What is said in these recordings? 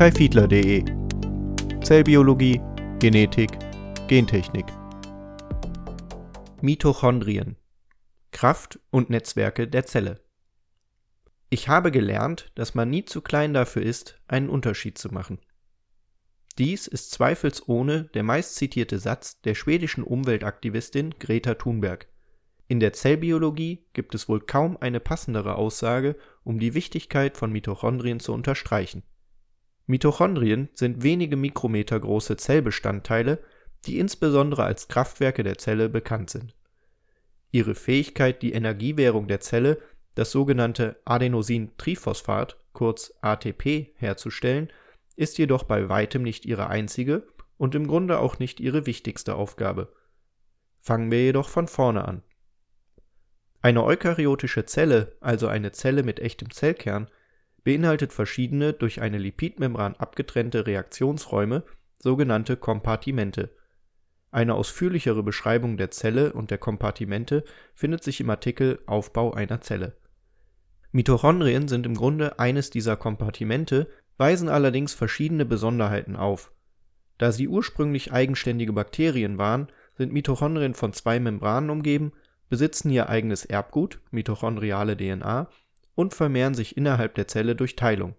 kaifiedler.de Zellbiologie, Genetik, Gentechnik. Mitochondrien Kraft und Netzwerke der Zelle. Ich habe gelernt, dass man nie zu klein dafür ist, einen Unterschied zu machen. Dies ist zweifelsohne der meistzitierte Satz der schwedischen Umweltaktivistin Greta Thunberg. In der Zellbiologie gibt es wohl kaum eine passendere Aussage, um die Wichtigkeit von Mitochondrien zu unterstreichen. Mitochondrien sind wenige Mikrometer große Zellbestandteile, die insbesondere als Kraftwerke der Zelle bekannt sind. Ihre Fähigkeit, die Energiewährung der Zelle, das sogenannte Adenosintriphosphat kurz ATP, herzustellen, ist jedoch bei weitem nicht ihre einzige und im Grunde auch nicht ihre wichtigste Aufgabe. Fangen wir jedoch von vorne an eine eukaryotische Zelle, also eine Zelle mit echtem Zellkern, beinhaltet verschiedene durch eine Lipidmembran abgetrennte Reaktionsräume, sogenannte Kompartimente. Eine ausführlichere Beschreibung der Zelle und der Kompartimente findet sich im Artikel Aufbau einer Zelle. Mitochondrien sind im Grunde eines dieser Kompartimente, weisen allerdings verschiedene Besonderheiten auf. Da sie ursprünglich eigenständige Bakterien waren, sind Mitochondrien von zwei Membranen umgeben besitzen ihr eigenes Erbgut (mitochondriale DNA) und vermehren sich innerhalb der Zelle durch Teilung.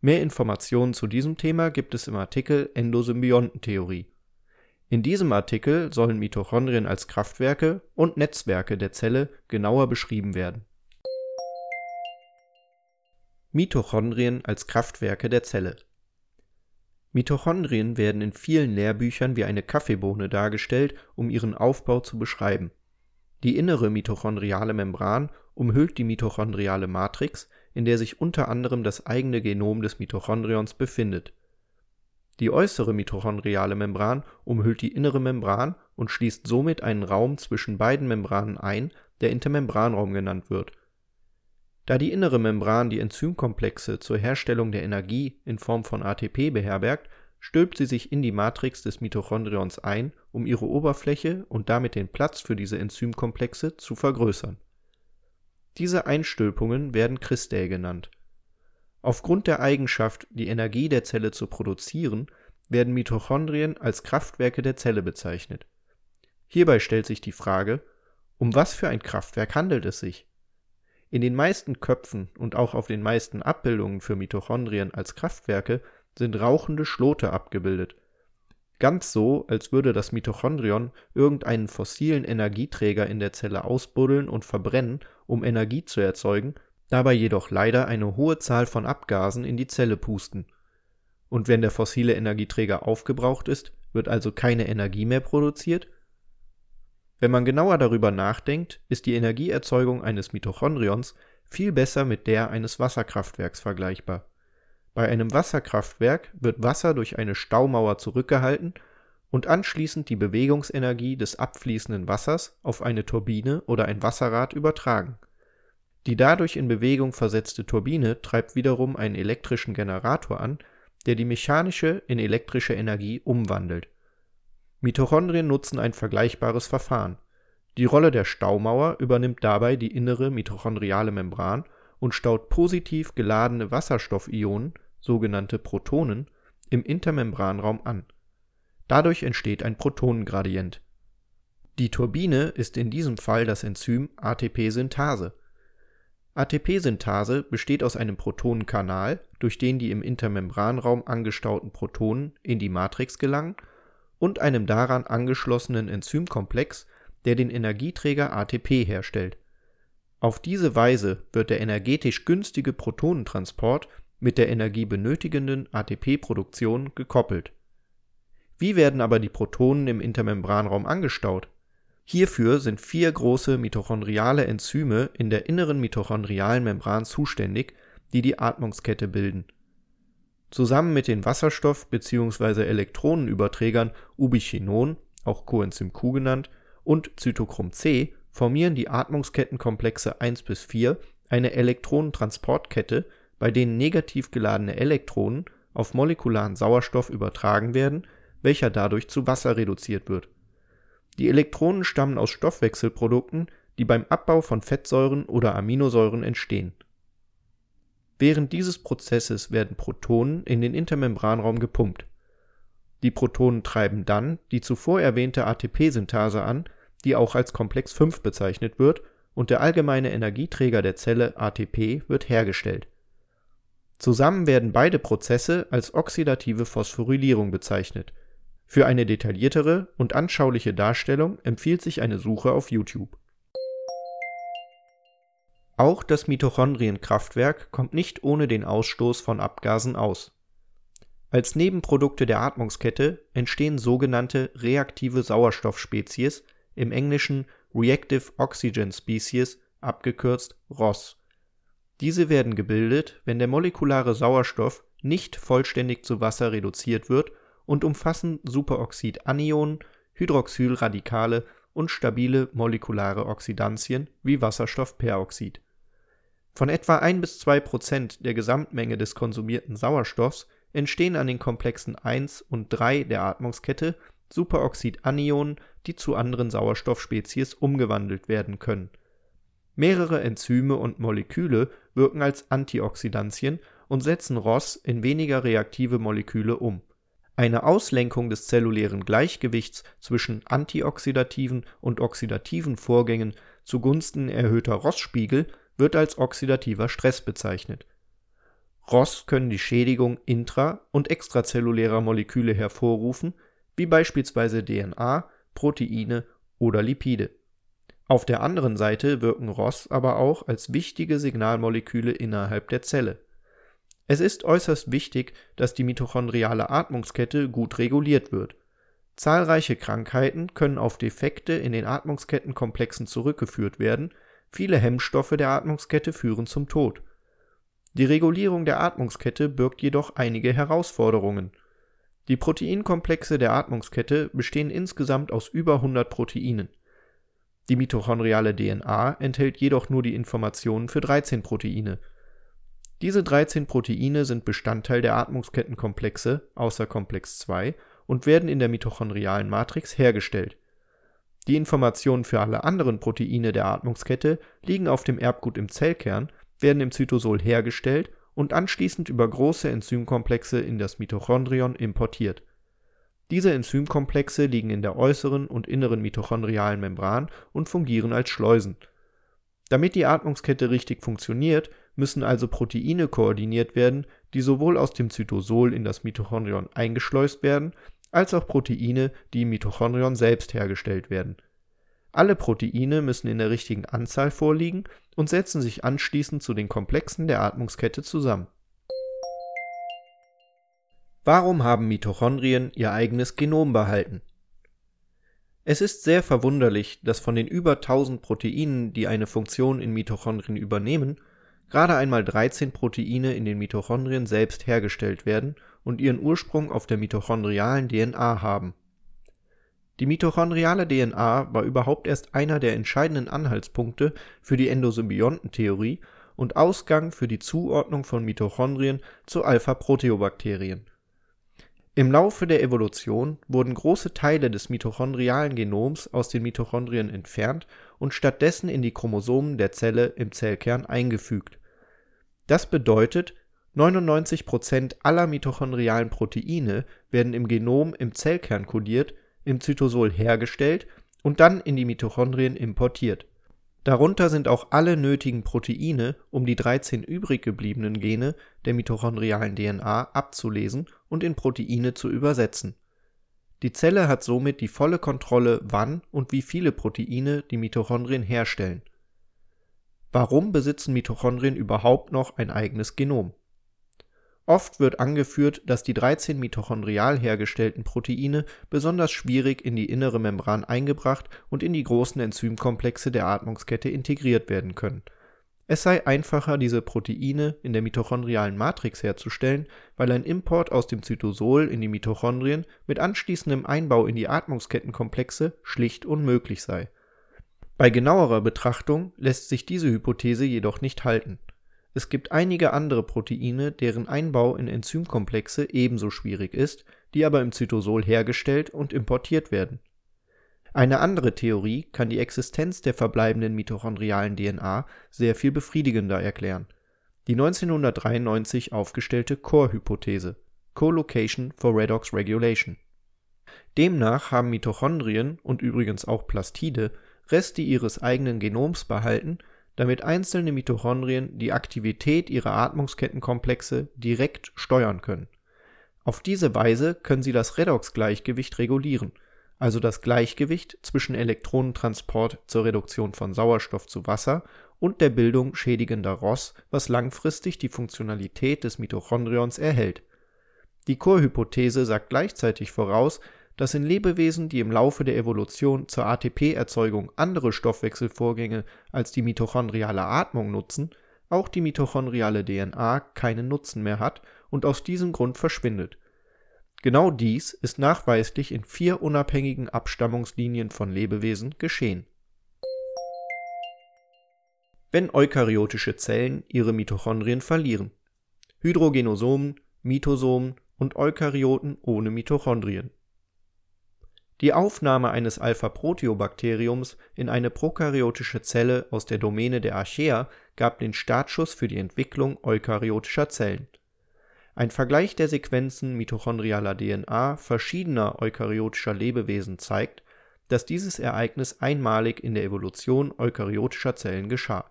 Mehr Informationen zu diesem Thema gibt es im Artikel Endosymbiontentheorie. In diesem Artikel sollen Mitochondrien als Kraftwerke und Netzwerke der Zelle genauer beschrieben werden. Mitochondrien als Kraftwerke der Zelle Mitochondrien werden in vielen Lehrbüchern wie eine Kaffeebohne dargestellt, um ihren Aufbau zu beschreiben die innere mitochondriale Membran umhüllt die mitochondriale Matrix, in der sich unter anderem das eigene Genom des Mitochondrions befindet. Die äußere mitochondriale Membran umhüllt die innere Membran und schließt somit einen Raum zwischen beiden Membranen ein, der Intermembranraum genannt wird. Da die innere Membran die Enzymkomplexe zur Herstellung der Energie in Form von ATP beherbergt stülpt sie sich in die Matrix des Mitochondrions ein, um ihre Oberfläche und damit den Platz für diese Enzymkomplexe zu vergrößern. Diese Einstülpungen werden Cristae genannt. Aufgrund der Eigenschaft, die Energie der Zelle zu produzieren, werden Mitochondrien als Kraftwerke der Zelle bezeichnet. Hierbei stellt sich die Frage, um was für ein Kraftwerk handelt es sich? In den meisten Köpfen und auch auf den meisten Abbildungen für Mitochondrien als Kraftwerke sind rauchende Schlote abgebildet. Ganz so, als würde das Mitochondrion irgendeinen fossilen Energieträger in der Zelle ausbuddeln und verbrennen, um Energie zu erzeugen, dabei jedoch leider eine hohe Zahl von Abgasen in die Zelle pusten. Und wenn der fossile Energieträger aufgebraucht ist, wird also keine Energie mehr produziert? Wenn man genauer darüber nachdenkt, ist die Energieerzeugung eines Mitochondrions viel besser mit der eines Wasserkraftwerks vergleichbar bei einem Wasserkraftwerk wird Wasser durch eine Staumauer zurückgehalten und anschließend die Bewegungsenergie des abfließenden Wassers auf eine Turbine oder ein Wasserrad übertragen. Die dadurch in Bewegung versetzte Turbine treibt wiederum einen elektrischen Generator an, der die mechanische in elektrische Energie umwandelt. Mitochondrien nutzen ein vergleichbares Verfahren. Die Rolle der Staumauer übernimmt dabei die innere mitochondriale Membran und staut positiv geladene Wasserstoffionen sogenannte Protonen, im Intermembranraum an. Dadurch entsteht ein Protonengradient. Die Turbine ist in diesem Fall das Enzym ATP-Synthase. ATP-Synthase besteht aus einem Protonenkanal, durch den die im Intermembranraum angestauten Protonen in die Matrix gelangen, und einem daran angeschlossenen Enzymkomplex, der den Energieträger ATP herstellt. Auf diese Weise wird der energetisch günstige Protonentransport mit der energiebenötigenden ATP-Produktion gekoppelt. Wie werden aber die Protonen im Intermembranraum angestaut? Hierfür sind vier große mitochondriale Enzyme in der inneren mitochondrialen Membran zuständig, die die Atmungskette bilden. Zusammen mit den Wasserstoff bzw. Elektronenüberträgern Ubiquinon, auch Coenzym Q genannt, und Zytochrom c formieren die Atmungskettenkomplexe 1 bis 4 eine Elektronentransportkette bei denen negativ geladene Elektronen auf molekularen Sauerstoff übertragen werden, welcher dadurch zu Wasser reduziert wird. Die Elektronen stammen aus Stoffwechselprodukten, die beim Abbau von Fettsäuren oder Aminosäuren entstehen. Während dieses Prozesses werden Protonen in den Intermembranraum gepumpt. Die Protonen treiben dann die zuvor erwähnte ATP-Synthase an, die auch als Komplex 5 bezeichnet wird, und der allgemeine Energieträger der Zelle ATP wird hergestellt. Zusammen werden beide Prozesse als oxidative Phosphorylierung bezeichnet. Für eine detailliertere und anschauliche Darstellung empfiehlt sich eine Suche auf YouTube. Auch das Mitochondrienkraftwerk kommt nicht ohne den Ausstoß von Abgasen aus. Als Nebenprodukte der Atmungskette entstehen sogenannte reaktive Sauerstoffspezies, im Englischen Reactive Oxygen Species, abgekürzt ROS. Diese werden gebildet, wenn der molekulare Sauerstoff nicht vollständig zu Wasser reduziert wird und umfassen Superoxidanionen, Hydroxylradikale und stabile molekulare Oxidantien wie Wasserstoffperoxid. Von etwa 1 bis 2 Prozent der Gesamtmenge des konsumierten Sauerstoffs entstehen an den Komplexen 1 und 3 der Atmungskette Superoxidanionen, die zu anderen Sauerstoffspezies umgewandelt werden können. Mehrere Enzyme und Moleküle wirken als Antioxidantien und setzen ROS in weniger reaktive Moleküle um. Eine Auslenkung des zellulären Gleichgewichts zwischen antioxidativen und oxidativen Vorgängen zugunsten erhöhter ROS-Spiegel wird als oxidativer Stress bezeichnet. ROS können die Schädigung intra und extrazellulärer Moleküle hervorrufen, wie beispielsweise DNA, Proteine oder Lipide. Auf der anderen Seite wirken ROS aber auch als wichtige Signalmoleküle innerhalb der Zelle. Es ist äußerst wichtig, dass die mitochondriale Atmungskette gut reguliert wird. Zahlreiche Krankheiten können auf Defekte in den Atmungskettenkomplexen zurückgeführt werden, viele Hemmstoffe der Atmungskette führen zum Tod. Die Regulierung der Atmungskette birgt jedoch einige Herausforderungen. Die Proteinkomplexe der Atmungskette bestehen insgesamt aus über 100 Proteinen die mitochondriale DNA enthält jedoch nur die Informationen für 13 Proteine. Diese 13 Proteine sind Bestandteil der Atmungskettenkomplexe außer Komplex 2 und werden in der mitochondrialen Matrix hergestellt. Die Informationen für alle anderen Proteine der Atmungskette liegen auf dem Erbgut im Zellkern, werden im Zytosol hergestellt und anschließend über große Enzymkomplexe in das Mitochondrion importiert diese Enzymkomplexe liegen in der äußeren und inneren mitochondrialen Membran und fungieren als Schleusen. Damit die Atmungskette richtig funktioniert, müssen also Proteine koordiniert werden, die sowohl aus dem Zytosol in das Mitochondrion eingeschleust werden, als auch Proteine, die im Mitochondrion selbst hergestellt werden. Alle Proteine müssen in der richtigen Anzahl vorliegen und setzen sich anschließend zu den Komplexen der Atmungskette zusammen Warum haben Mitochondrien ihr eigenes Genom behalten? Es ist sehr verwunderlich, dass von den über 1000 Proteinen, die eine Funktion in Mitochondrien übernehmen, gerade einmal 13 Proteine in den Mitochondrien selbst hergestellt werden und ihren Ursprung auf der mitochondrialen DNA haben. Die mitochondriale DNA war überhaupt erst einer der entscheidenden Anhaltspunkte für die Endosymbiontentheorie und Ausgang für die Zuordnung von Mitochondrien zu Alpha-Proteobakterien im Laufe der Evolution wurden große Teile des mitochondrialen Genoms aus den Mitochondrien entfernt und stattdessen in die Chromosomen der Zelle im Zellkern eingefügt. Das bedeutet, 99 Prozent aller mitochondrialen Proteine werden im Genom im Zellkern kodiert, im Zytosol hergestellt und dann in die Mitochondrien importiert Darunter sind auch alle nötigen Proteine, um die 13 übrig gebliebenen Gene der mitochondrialen DNA abzulesen und in Proteine zu übersetzen. Die Zelle hat somit die volle Kontrolle, wann und wie viele Proteine die Mitochondrien herstellen. Warum besitzen Mitochondrien überhaupt noch ein eigenes Genom Oft wird angeführt, dass die 13 mitochondrial hergestellten Proteine besonders schwierig in die innere Membran eingebracht und in die großen Enzymkomplexe der Atmungskette integriert werden können. Es sei einfacher, diese Proteine in der mitochondrialen Matrix herzustellen, weil ein Import aus dem Zytosol in die Mitochondrien mit anschließendem Einbau in die Atmungskettenkomplexe schlicht unmöglich sei. Bei genauerer Betrachtung lässt sich diese Hypothese jedoch nicht halten es gibt einige andere Proteine, deren Einbau in Enzymkomplexe ebenso schwierig ist, die aber im Zytosol hergestellt und importiert werden. Eine andere Theorie kann die Existenz der verbleibenden mitochondrialen DNA sehr viel befriedigender erklären. die 1993 aufgestellte Core-Hypothese (Co-Location for Redox Regulation). Demnach haben Mitochondrien und übrigens auch Plastide Reste ihres eigenen Genoms behalten, damit einzelne Mitochondrien die Aktivität ihrer Atmungskettenkomplexe direkt steuern können. Auf diese Weise können sie das Redoxgleichgewicht regulieren, also das Gleichgewicht zwischen Elektronentransport zur Reduktion von Sauerstoff zu Wasser und der Bildung schädigender ROS, was langfristig die Funktionalität des Mitochondrions erhält. Die Core-Hypothese sagt gleichzeitig voraus, dass in Lebewesen, die im Laufe der Evolution zur ATP-Erzeugung andere Stoffwechselvorgänge als die mitochondriale Atmung nutzen, auch die mitochondriale DNA keinen Nutzen mehr hat und aus diesem Grund verschwindet. Genau dies ist nachweislich in vier unabhängigen Abstammungslinien von Lebewesen geschehen. Wenn eukaryotische Zellen ihre Mitochondrien verlieren. Hydrogenosomen, Mitosomen und Eukaryoten ohne Mitochondrien die Aufnahme eines Alpha-Proteobakteriums in eine prokaryotische Zelle aus der Domäne der Archaea gab den Startschuss für die Entwicklung eukaryotischer Zellen. Ein Vergleich der Sequenzen mitochondrialer DNA verschiedener eukaryotischer Lebewesen zeigt, dass dieses Ereignis einmalig in der Evolution eukaryotischer Zellen geschah.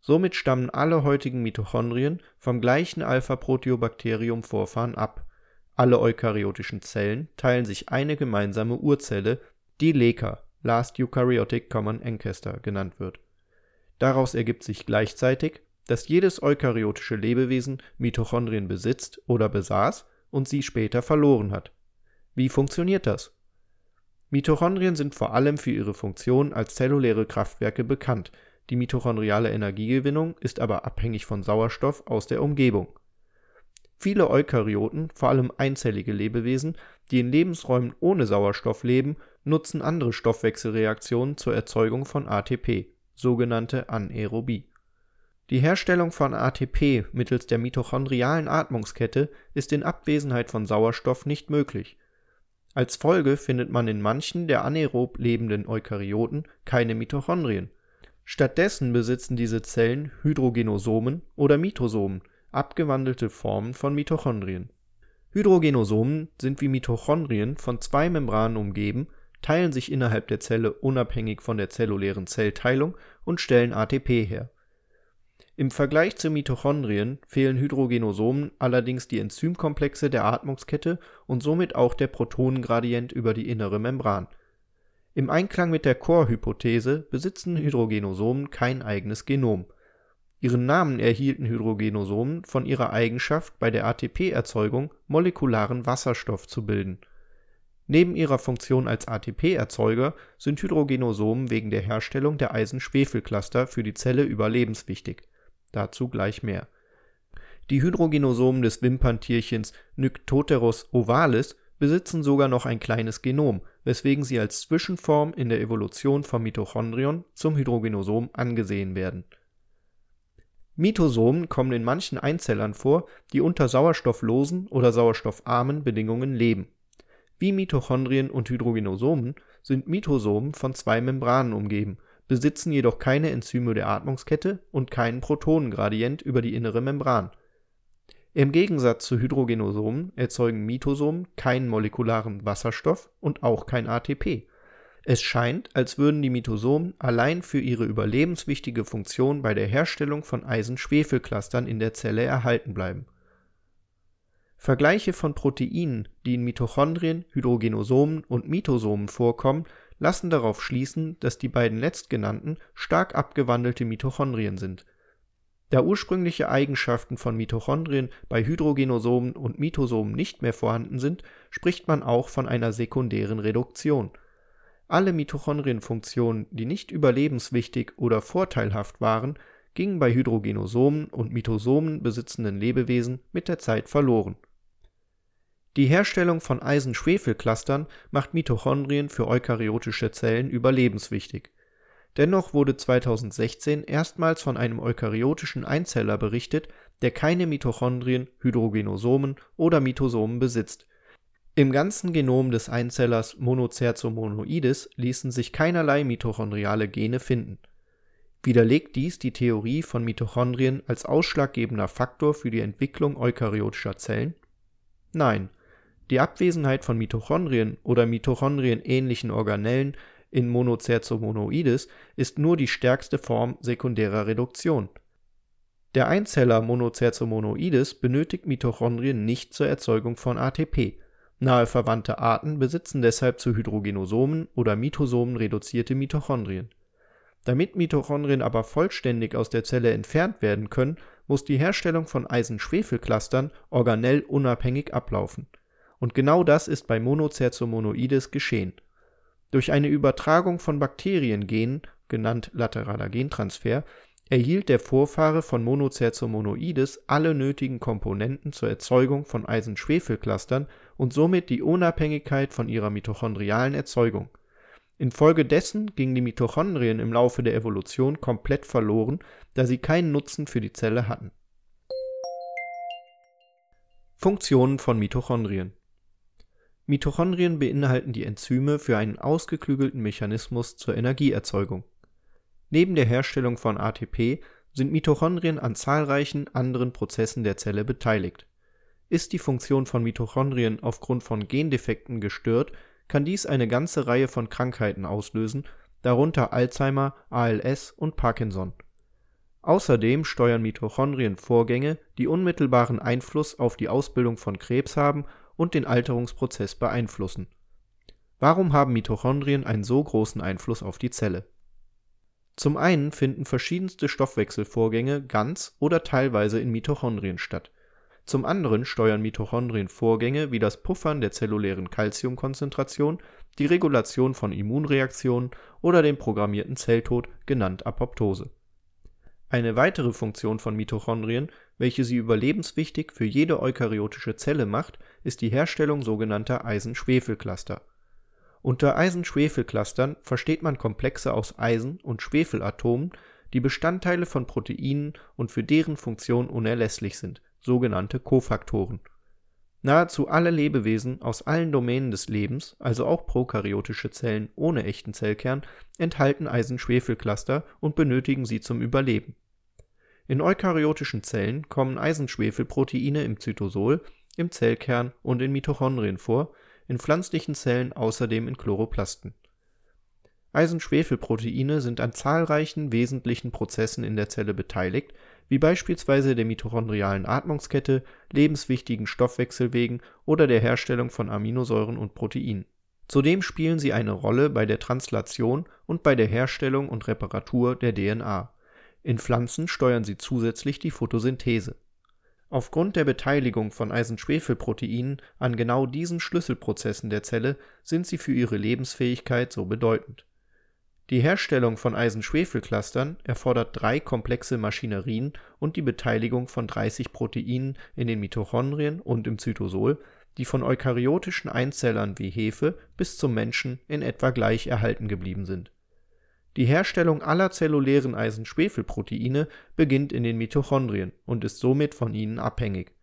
Somit stammen alle heutigen Mitochondrien vom gleichen Alpha-Proteobakterium-Vorfahren ab alle eukaryotischen Zellen teilen sich eine gemeinsame Urzelle, die LECA (Last Eukaryotic Common Ancestor) genannt wird. Daraus ergibt sich gleichzeitig, dass jedes eukaryotische Lebewesen Mitochondrien besitzt oder besaß und sie später verloren hat. Wie funktioniert das? Mitochondrien sind vor allem für ihre Funktion als zelluläre Kraftwerke bekannt, die mitochondriale Energiegewinnung ist aber abhängig von Sauerstoff aus der Umgebung Viele Eukaryoten, vor allem einzellige Lebewesen, die in Lebensräumen ohne Sauerstoff leben, nutzen andere Stoffwechselreaktionen zur Erzeugung von ATP, sogenannte Anaerobie. Die Herstellung von ATP mittels der mitochondrialen Atmungskette ist in Abwesenheit von Sauerstoff nicht möglich. Als Folge findet man in manchen der anaerob lebenden Eukaryoten keine Mitochondrien. Stattdessen besitzen diese Zellen Hydrogenosomen oder Mitosomen abgewandelte Formen von Mitochondrien. Hydrogenosomen sind wie Mitochondrien von zwei Membranen umgeben, teilen sich innerhalb der Zelle unabhängig von der zellulären Zellteilung und stellen ATP her. Im Vergleich zu Mitochondrien fehlen Hydrogenosomen allerdings die Enzymkomplexe der Atmungskette und somit auch der Protonengradient über die innere Membran. Im Einklang mit der Core-Hypothese besitzen Hydrogenosomen kein eigenes Genom Ihren Namen erhielten Hydrogenosomen von ihrer Eigenschaft, bei der ATP-Erzeugung molekularen Wasserstoff zu bilden. Neben ihrer Funktion als ATP-Erzeuger sind Hydrogenosomen wegen der Herstellung der Eisen-Schwefel-Cluster für die Zelle überlebenswichtig. Dazu gleich mehr. Die Hydrogenosomen des Wimperntierchens Nyctoteros ovalis besitzen sogar noch ein kleines Genom, weswegen sie als Zwischenform in der Evolution vom Mitochondrion zum Hydrogenosom angesehen werden Mitosomen kommen in manchen Einzellern vor, die unter sauerstofflosen oder sauerstoffarmen Bedingungen leben. Wie Mitochondrien und Hydrogenosomen sind Mitosomen von zwei Membranen umgeben, besitzen jedoch keine Enzyme der Atmungskette und keinen Protonengradient über die innere Membran. Im Gegensatz zu Hydrogenosomen erzeugen Mitosomen keinen molekularen Wasserstoff und auch kein ATP es scheint, als würden die Mitosomen allein für ihre überlebenswichtige Funktion bei der Herstellung von Eisen-Schwefel-Clustern in der Zelle erhalten bleiben. Vergleiche von Proteinen, die in Mitochondrien, Hydrogenosomen und Mitosomen vorkommen, lassen darauf schließen, dass die beiden letztgenannten stark abgewandelte Mitochondrien sind. Da ursprüngliche Eigenschaften von Mitochondrien bei Hydrogenosomen und Mitosomen nicht mehr vorhanden sind, spricht man auch von einer sekundären Reduktion alle Mitochondrienfunktionen, die nicht überlebenswichtig oder vorteilhaft waren, gingen bei Hydrogenosomen und Mitosomen besitzenden Lebewesen mit der Zeit verloren. Die Herstellung von Eisen-Schwefel-Clustern macht Mitochondrien für eukaryotische Zellen überlebenswichtig. Dennoch wurde 2016 erstmals von einem eukaryotischen Einzeller berichtet, der keine Mitochondrien, Hydrogenosomen oder Mitosomen besitzt im ganzen Genom des Einzellers Monocercomonoides ließen sich keinerlei mitochondriale Gene finden. Widerlegt dies die Theorie von Mitochondrien als ausschlaggebender Faktor für die Entwicklung eukaryotischer Zellen? Nein, die Abwesenheit von Mitochondrien oder mitochondrienähnlichen Organellen in Monocertomonoides ist nur die stärkste Form sekundärer Reduktion. Der Einzeller Monocertomonoides benötigt Mitochondrien nicht zur Erzeugung von ATP, nahe verwandte Arten besitzen deshalb zu Hydrogenosomen oder Mitosomen reduzierte Mitochondrien. Damit Mitochondrien aber vollständig aus der Zelle entfernt werden können, muss die Herstellung von Eisen-Schwefel-Clustern organell unabhängig ablaufen. Und genau das ist bei Monocertomonoides geschehen durch eine Übertragung von Bakteriengenen, genannt lateraler Gentransfer, erhielt der Vorfahre von Monocertomonoides alle nötigen Komponenten zur Erzeugung von Eisen-Schwefel-Clustern und somit die Unabhängigkeit von ihrer mitochondrialen Erzeugung. Infolgedessen gingen die Mitochondrien im Laufe der Evolution komplett verloren, da sie keinen Nutzen für die Zelle hatten. Funktionen von Mitochondrien Mitochondrien beinhalten die Enzyme für einen ausgeklügelten Mechanismus zur Energieerzeugung. Neben der Herstellung von ATP sind Mitochondrien an zahlreichen anderen Prozessen der Zelle beteiligt. Ist die Funktion von Mitochondrien aufgrund von Gendefekten gestört, kann dies eine ganze Reihe von Krankheiten auslösen, darunter Alzheimer, ALS und Parkinson. Außerdem steuern Mitochondrien Vorgänge, die unmittelbaren Einfluss auf die Ausbildung von Krebs haben und den Alterungsprozess beeinflussen. Warum haben Mitochondrien einen so großen Einfluss auf die Zelle? Zum einen finden verschiedenste Stoffwechselvorgänge ganz oder teilweise in Mitochondrien statt. Zum anderen steuern Mitochondrien Vorgänge wie das Puffern der zellulären Calciumkonzentration, die Regulation von Immunreaktionen oder den programmierten Zelltod, genannt Apoptose. Eine weitere Funktion von Mitochondrien welche sie überlebenswichtig für jede eukaryotische Zelle macht, ist die Herstellung sogenannter Eisen-Schwefel-Cluster. Unter Eisen-Schwefel-Clustern versteht man Komplexe aus Eisen und Schwefelatomen, die Bestandteile von Proteinen und für deren Funktion unerlässlich sind, sogenannte Kofaktoren. Nahezu alle Lebewesen aus allen Domänen des Lebens, also auch prokaryotische Zellen ohne echten Zellkern, enthalten Eisen-Schwefel-Cluster und benötigen sie zum Überleben in eukaryotischen Zellen kommen Eisenschwefelproteine im Zytosol, im Zellkern und in Mitochondrien vor, in pflanzlichen Zellen außerdem in Chloroplasten. Eisenschwefelproteine sind an zahlreichen wesentlichen Prozessen in der Zelle beteiligt, wie beispielsweise der mitochondrialen Atmungskette, lebenswichtigen Stoffwechselwegen oder der Herstellung von Aminosäuren und Proteinen. Zudem spielen sie eine Rolle bei der Translation und bei der Herstellung und Reparatur der DNA in Pflanzen steuern sie zusätzlich die Photosynthese. Aufgrund der Beteiligung von Eisenschwefelproteinen an genau diesen Schlüsselprozessen der Zelle sind sie für ihre Lebensfähigkeit so bedeutend. Die Herstellung von Eisenschwefelclustern erfordert drei komplexe Maschinerien und die Beteiligung von 30 Proteinen in den Mitochondrien und im Zytosol, die von eukaryotischen Einzellern wie Hefe bis zum Menschen in etwa gleich erhalten geblieben sind die Herstellung aller zellulären Eisenschwefelproteine beginnt in den Mitochondrien und ist somit von ihnen abhängig.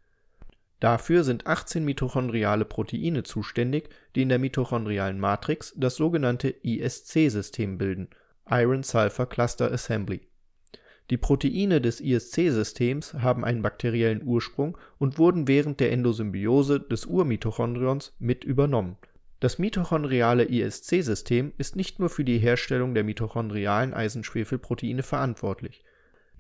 Dafür sind 18 mitochondriale Proteine zuständig, die in der mitochondrialen Matrix das sogenannte ISC-System bilden (Iron-Sulfur Cluster Assembly). Die Proteine des ISC-Systems haben einen bakteriellen Ursprung und wurden während der Endosymbiose des Urmitochondrions mit übernommen das mitochondriale ISC-System ist nicht nur für die Herstellung der mitochondrialen Eisenschwefelproteine verantwortlich.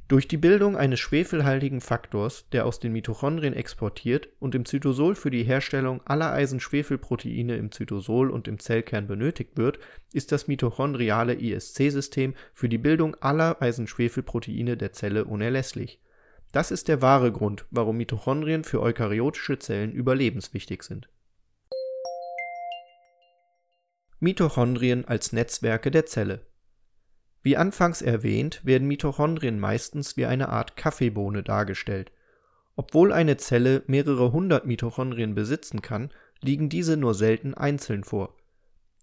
Durch die Bildung eines schwefelhaltigen Faktors, der aus den Mitochondrien exportiert und im Zytosol für die Herstellung aller Eisenschwefelproteine im Zytosol und im Zellkern benötigt wird, ist das mitochondriale ISC-System für die Bildung aller Eisenschwefelproteine der Zelle unerlässlich. Das ist der wahre Grund, warum Mitochondrien für eukaryotische Zellen überlebenswichtig sind Mitochondrien als Netzwerke der Zelle. Wie anfangs erwähnt, werden Mitochondrien meistens wie eine Art Kaffeebohne dargestellt. Obwohl eine Zelle mehrere hundert Mitochondrien besitzen kann, liegen diese nur selten einzeln vor.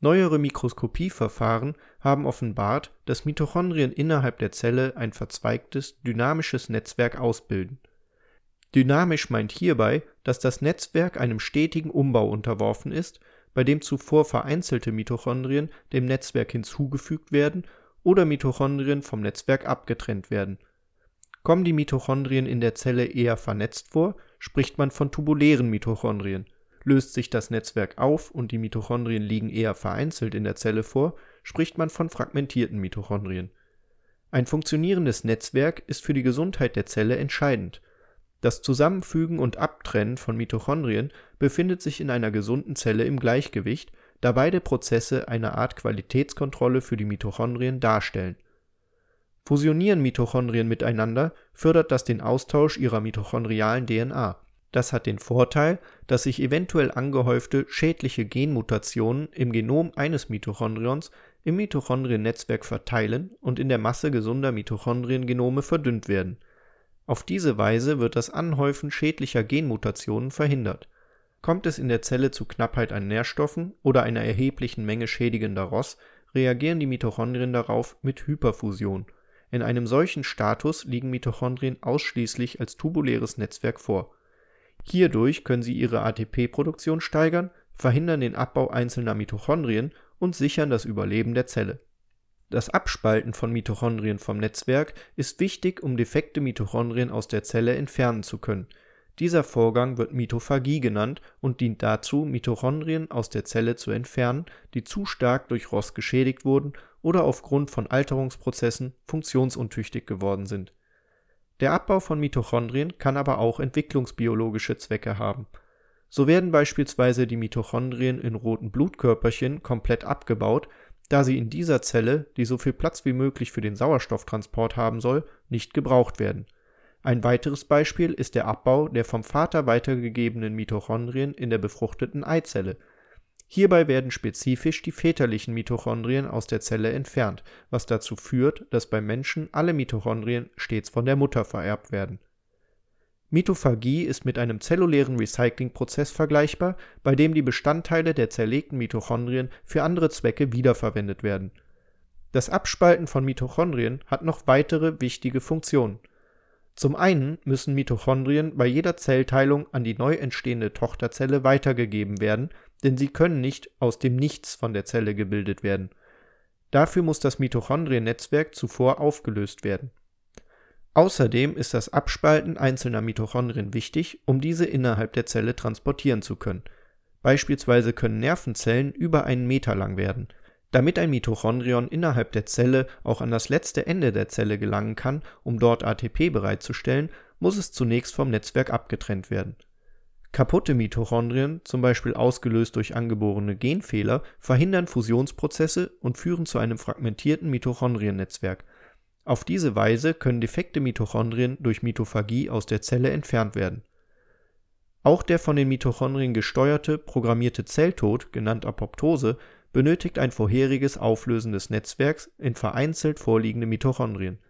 Neuere Mikroskopieverfahren haben offenbart, dass Mitochondrien innerhalb der Zelle ein verzweigtes, dynamisches Netzwerk ausbilden. Dynamisch meint hierbei, dass das Netzwerk einem stetigen Umbau unterworfen ist bei dem zuvor vereinzelte Mitochondrien dem Netzwerk hinzugefügt werden oder Mitochondrien vom Netzwerk abgetrennt werden. Kommen die Mitochondrien in der Zelle eher vernetzt vor, spricht man von tubulären Mitochondrien. Löst sich das Netzwerk auf und die Mitochondrien liegen eher vereinzelt in der Zelle vor, spricht man von fragmentierten Mitochondrien. Ein funktionierendes Netzwerk ist für die Gesundheit der Zelle entscheidend. Das Zusammenfügen und Abtrennen von Mitochondrien befindet sich in einer gesunden Zelle im Gleichgewicht, da beide Prozesse eine Art Qualitätskontrolle für die Mitochondrien darstellen. Fusionieren Mitochondrien miteinander, fördert das den Austausch ihrer mitochondrialen DNA. Das hat den Vorteil, dass sich eventuell angehäufte schädliche Genmutationen im Genom eines Mitochondrions im Mitochondriennetzwerk verteilen und in der Masse gesunder Mitochondriengenome verdünnt werden. Auf diese Weise wird das Anhäufen schädlicher Genmutationen verhindert. Kommt es in der Zelle zu Knappheit an Nährstoffen oder einer erheblichen Menge schädigender ROS, reagieren die Mitochondrien darauf mit Hyperfusion. In einem solchen Status liegen Mitochondrien ausschließlich als tubuläres Netzwerk vor. Hierdurch können sie ihre ATP-Produktion steigern, verhindern den Abbau einzelner Mitochondrien und sichern das Überleben der Zelle. Das Abspalten von Mitochondrien vom Netzwerk ist wichtig, um defekte Mitochondrien aus der Zelle entfernen zu können. Dieser Vorgang wird Mitophagie genannt und dient dazu, Mitochondrien aus der Zelle zu entfernen, die zu stark durch Rost geschädigt wurden oder aufgrund von Alterungsprozessen funktionsuntüchtig geworden sind. Der Abbau von Mitochondrien kann aber auch entwicklungsbiologische Zwecke haben. So werden beispielsweise die Mitochondrien in roten Blutkörperchen komplett abgebaut, da sie in dieser Zelle, die so viel Platz wie möglich für den Sauerstofftransport haben soll, nicht gebraucht werden. Ein weiteres Beispiel ist der Abbau der vom Vater weitergegebenen Mitochondrien in der befruchteten Eizelle. Hierbei werden spezifisch die väterlichen Mitochondrien aus der Zelle entfernt, was dazu führt, dass beim Menschen alle Mitochondrien stets von der Mutter vererbt werden Mitophagie ist mit einem zellulären Recyclingprozess vergleichbar, bei dem die Bestandteile der zerlegten Mitochondrien für andere Zwecke wiederverwendet werden. Das Abspalten von Mitochondrien hat noch weitere wichtige Funktionen. Zum einen müssen Mitochondrien bei jeder Zellteilung an die neu entstehende Tochterzelle weitergegeben werden, denn sie können nicht aus dem Nichts von der Zelle gebildet werden. Dafür muss das Mitochondriennetzwerk zuvor aufgelöst werden Außerdem ist das Abspalten einzelner Mitochondrien wichtig, um diese innerhalb der Zelle transportieren zu können. Beispielsweise können Nervenzellen über einen Meter lang werden. Damit ein Mitochondrion innerhalb der Zelle auch an das letzte Ende der Zelle gelangen kann, um dort ATP bereitzustellen, muss es zunächst vom Netzwerk abgetrennt werden. Kaputte Mitochondrien, zum Beispiel ausgelöst durch angeborene Genfehler, verhindern Fusionsprozesse und führen zu einem fragmentierten Mitochondriennetzwerk auf diese Weise können defekte Mitochondrien durch Mitophagie aus der Zelle entfernt werden. Auch der von den Mitochondrien gesteuerte programmierte Zelltod, genannt Apoptose, benötigt ein vorheriges Auflösen des Netzwerks in vereinzelt vorliegende Mitochondrien.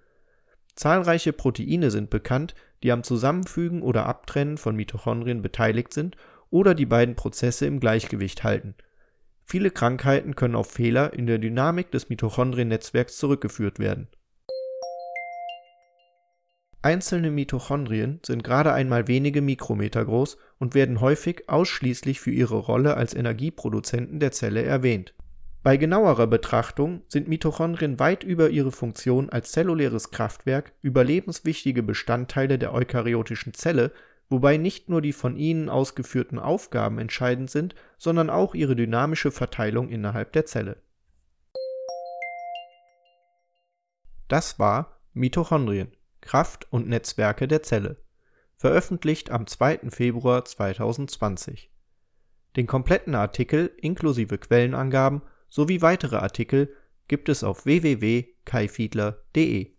Zahlreiche Proteine sind bekannt, die am Zusammenfügen oder Abtrennen von Mitochondrien beteiligt sind oder die beiden Prozesse im Gleichgewicht halten. Viele Krankheiten können auf Fehler in der Dynamik des Mitochondriennetzwerks zurückgeführt werden Einzelne Mitochondrien sind gerade einmal wenige Mikrometer groß und werden häufig ausschließlich für ihre Rolle als Energieproduzenten der Zelle erwähnt. Bei genauerer Betrachtung sind Mitochondrien weit über ihre Funktion als zelluläres Kraftwerk überlebenswichtige Bestandteile der eukaryotischen Zelle, wobei nicht nur die von ihnen ausgeführten Aufgaben entscheidend sind, sondern auch ihre dynamische Verteilung innerhalb der Zelle. Das war Mitochondrien Kraft und Netzwerke der Zelle, veröffentlicht am 2. Februar 2020. Den kompletten Artikel inklusive Quellenangaben sowie weitere Artikel gibt es auf www.kaifiedler.de